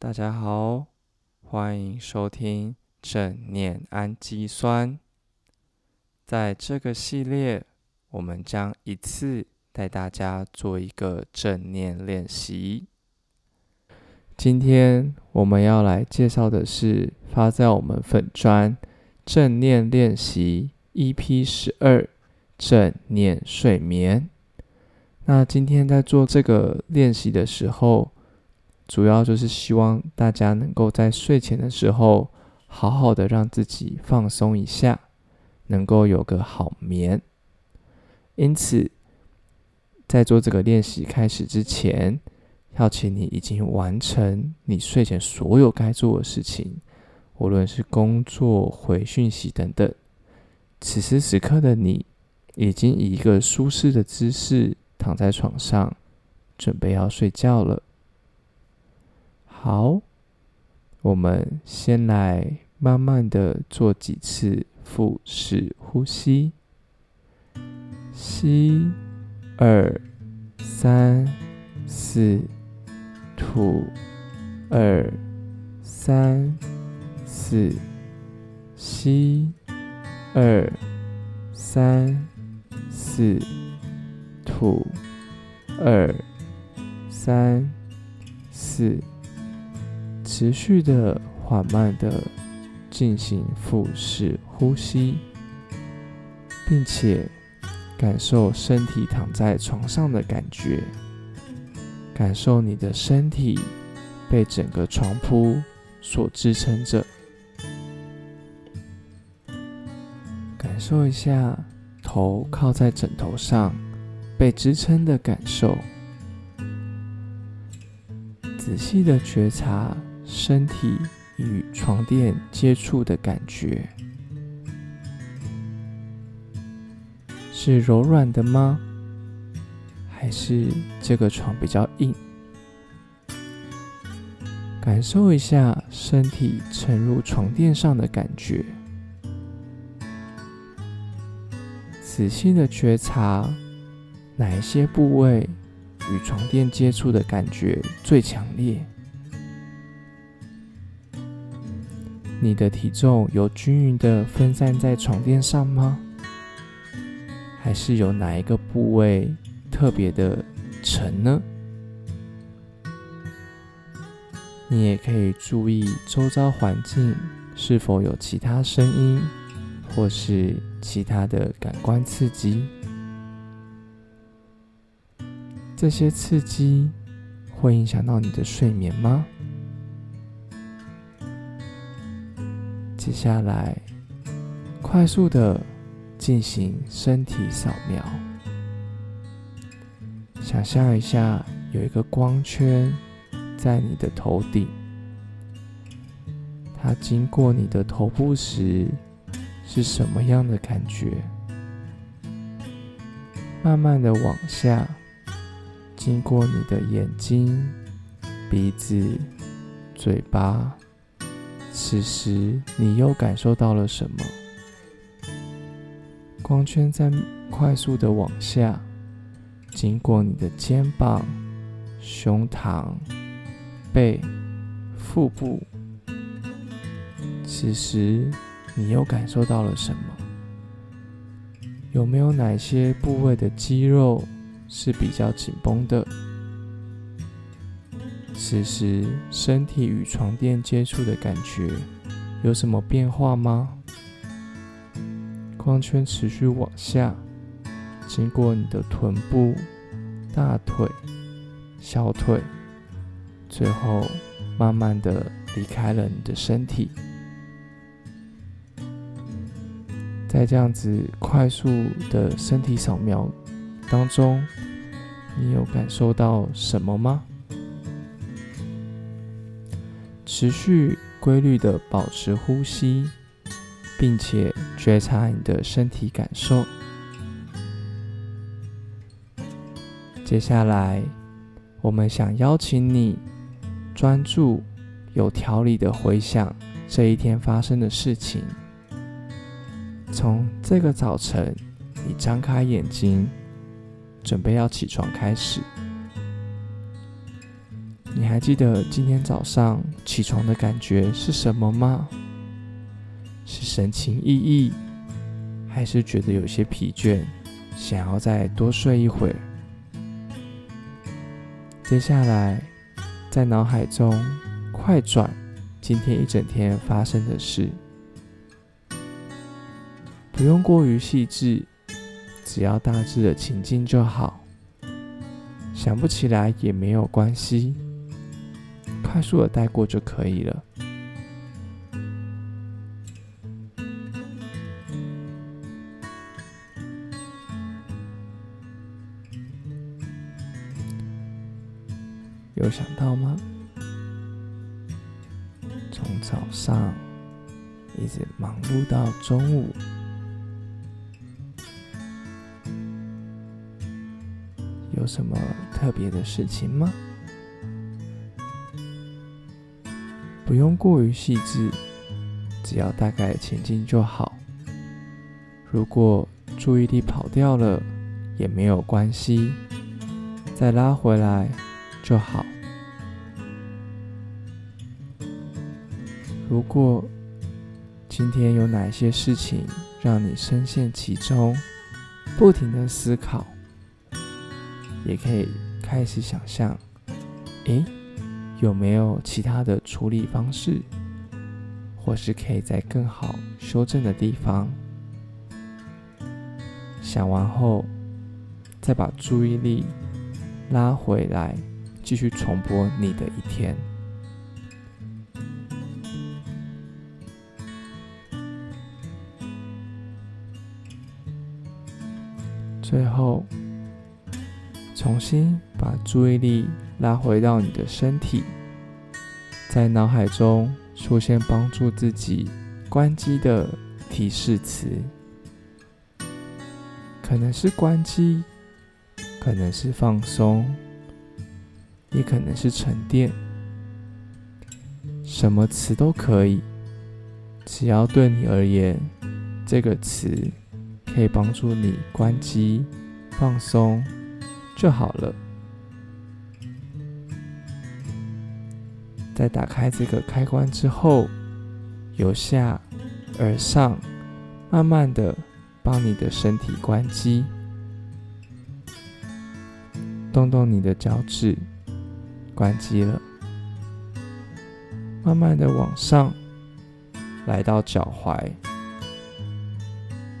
大家好，欢迎收听正念氨基酸。在这个系列，我们将一次带大家做一个正念练习。今天我们要来介绍的是发在我们粉砖正念练习 EP 十二正念睡眠。那今天在做这个练习的时候，主要就是希望大家能够在睡前的时候，好好的让自己放松一下，能够有个好眠。因此，在做这个练习开始之前，要请你已经完成你睡前所有该做的事情，无论是工作、回讯息等等。此时此刻的你，已经以一个舒适的姿势。躺在床上，准备要睡觉了。好，我们先来慢慢的做几次腹式呼吸，吸二三四，吐二三四，吸二三四。吐，二，三，四，持续的、缓慢的进行腹式呼吸，并且感受身体躺在床上的感觉，感受你的身体被整个床铺所支撑着，感受一下头靠在枕头上。被支撑的感受，仔细的觉察身体与床垫接触的感觉，是柔软的吗？还是这个床比较硬？感受一下身体沉入床垫上的感觉，仔细的觉察。哪一些部位与床垫接触的感觉最强烈？你的体重有均匀的分散在床垫上吗？还是有哪一个部位特别的沉呢？你也可以注意周遭环境是否有其他声音，或是其他的感官刺激。这些刺激会影响到你的睡眠吗？接下来，快速的进行身体扫描。想象一下，有一个光圈在你的头顶，它经过你的头部时是什么样的感觉？慢慢的往下。经过你的眼睛、鼻子、嘴巴，此时你又感受到了什么？光圈在快速的往下，经过你的肩膀、胸膛、背、腹部，此时你又感受到了什么？有没有哪些部位的肌肉？是比较紧绷的。此时，身体与床垫接触的感觉有什么变化吗？光圈持续往下，经过你的臀部、大腿、小腿，最后慢慢的离开了你的身体。在这样子快速的身体扫描。当中，你有感受到什么吗？持续规律的保持呼吸，并且觉察你的身体感受。接下来，我们想邀请你专注、有条理的回想这一天发生的事情。从这个早晨，你张开眼睛。准备要起床，开始。你还记得今天早上起床的感觉是什么吗？是神情奕奕，还是觉得有些疲倦，想要再多睡一会儿？接下来，在脑海中快转今天一整天发生的事，不用过于细致，只要大致的情境就好。想不起来也没有关系，快速的带过就可以了。有想到吗？从早上一直忙碌到中午，有什么特别的事情吗？不用过于细致，只要大概前进就好。如果注意力跑掉了，也没有关系，再拉回来。就好。如果今天有哪一些事情让你深陷其中，不停的思考，也可以开始想象，诶，有没有其他的处理方式，或是可以在更好修正的地方？想完后，再把注意力拉回来。继续重播你的一天。最后，重新把注意力拉回到你的身体，在脑海中出现帮助自己关机的提示词，可能是关机，可能是放松。也可能是沉淀，什么词都可以，只要对你而言，这个词可以帮助你关机、放松就好了。在打开这个开关之后，由下而上，慢慢的帮你的身体关机，动动你的脚趾。关机了，慢慢的往上，来到脚踝、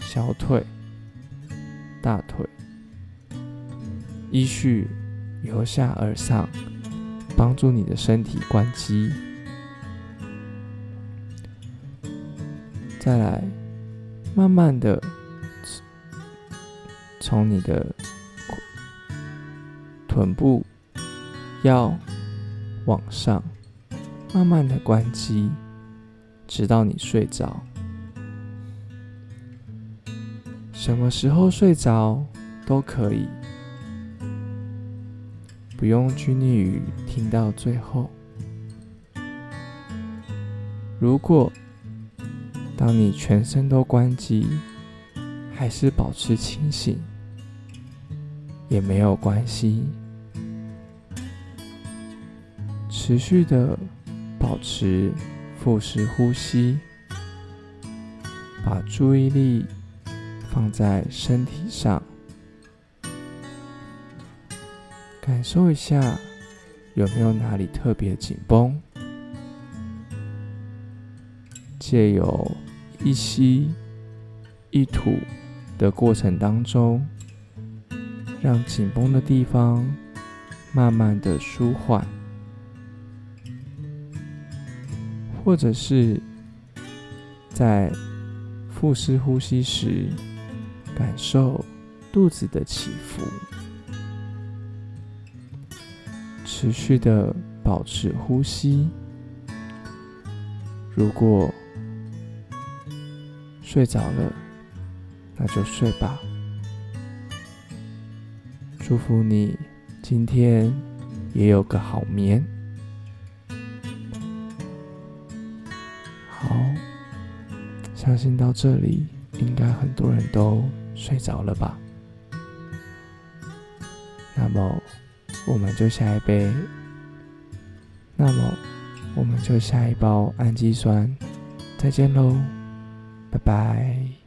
小腿、大腿，依序由下而上，帮助你的身体关机。再来，慢慢的从你的臀部。要往上，慢慢的关机，直到你睡着。什么时候睡着都可以，不用拘泥于听到最后。如果当你全身都关机，还是保持清醒，也没有关系。持续的保持腹式呼吸，把注意力放在身体上，感受一下有没有哪里特别紧绷。借由一吸一吐的过程当中，让紧绷的地方慢慢的舒缓。或者是在腹式呼吸时，感受肚子的起伏，持续的保持呼吸。如果睡着了，那就睡吧。祝福你今天也有个好眠。好相信到这里，应该很多人都睡着了吧？那么，我们就下一杯那么，我们就下一包氨基酸，再见喽，拜拜。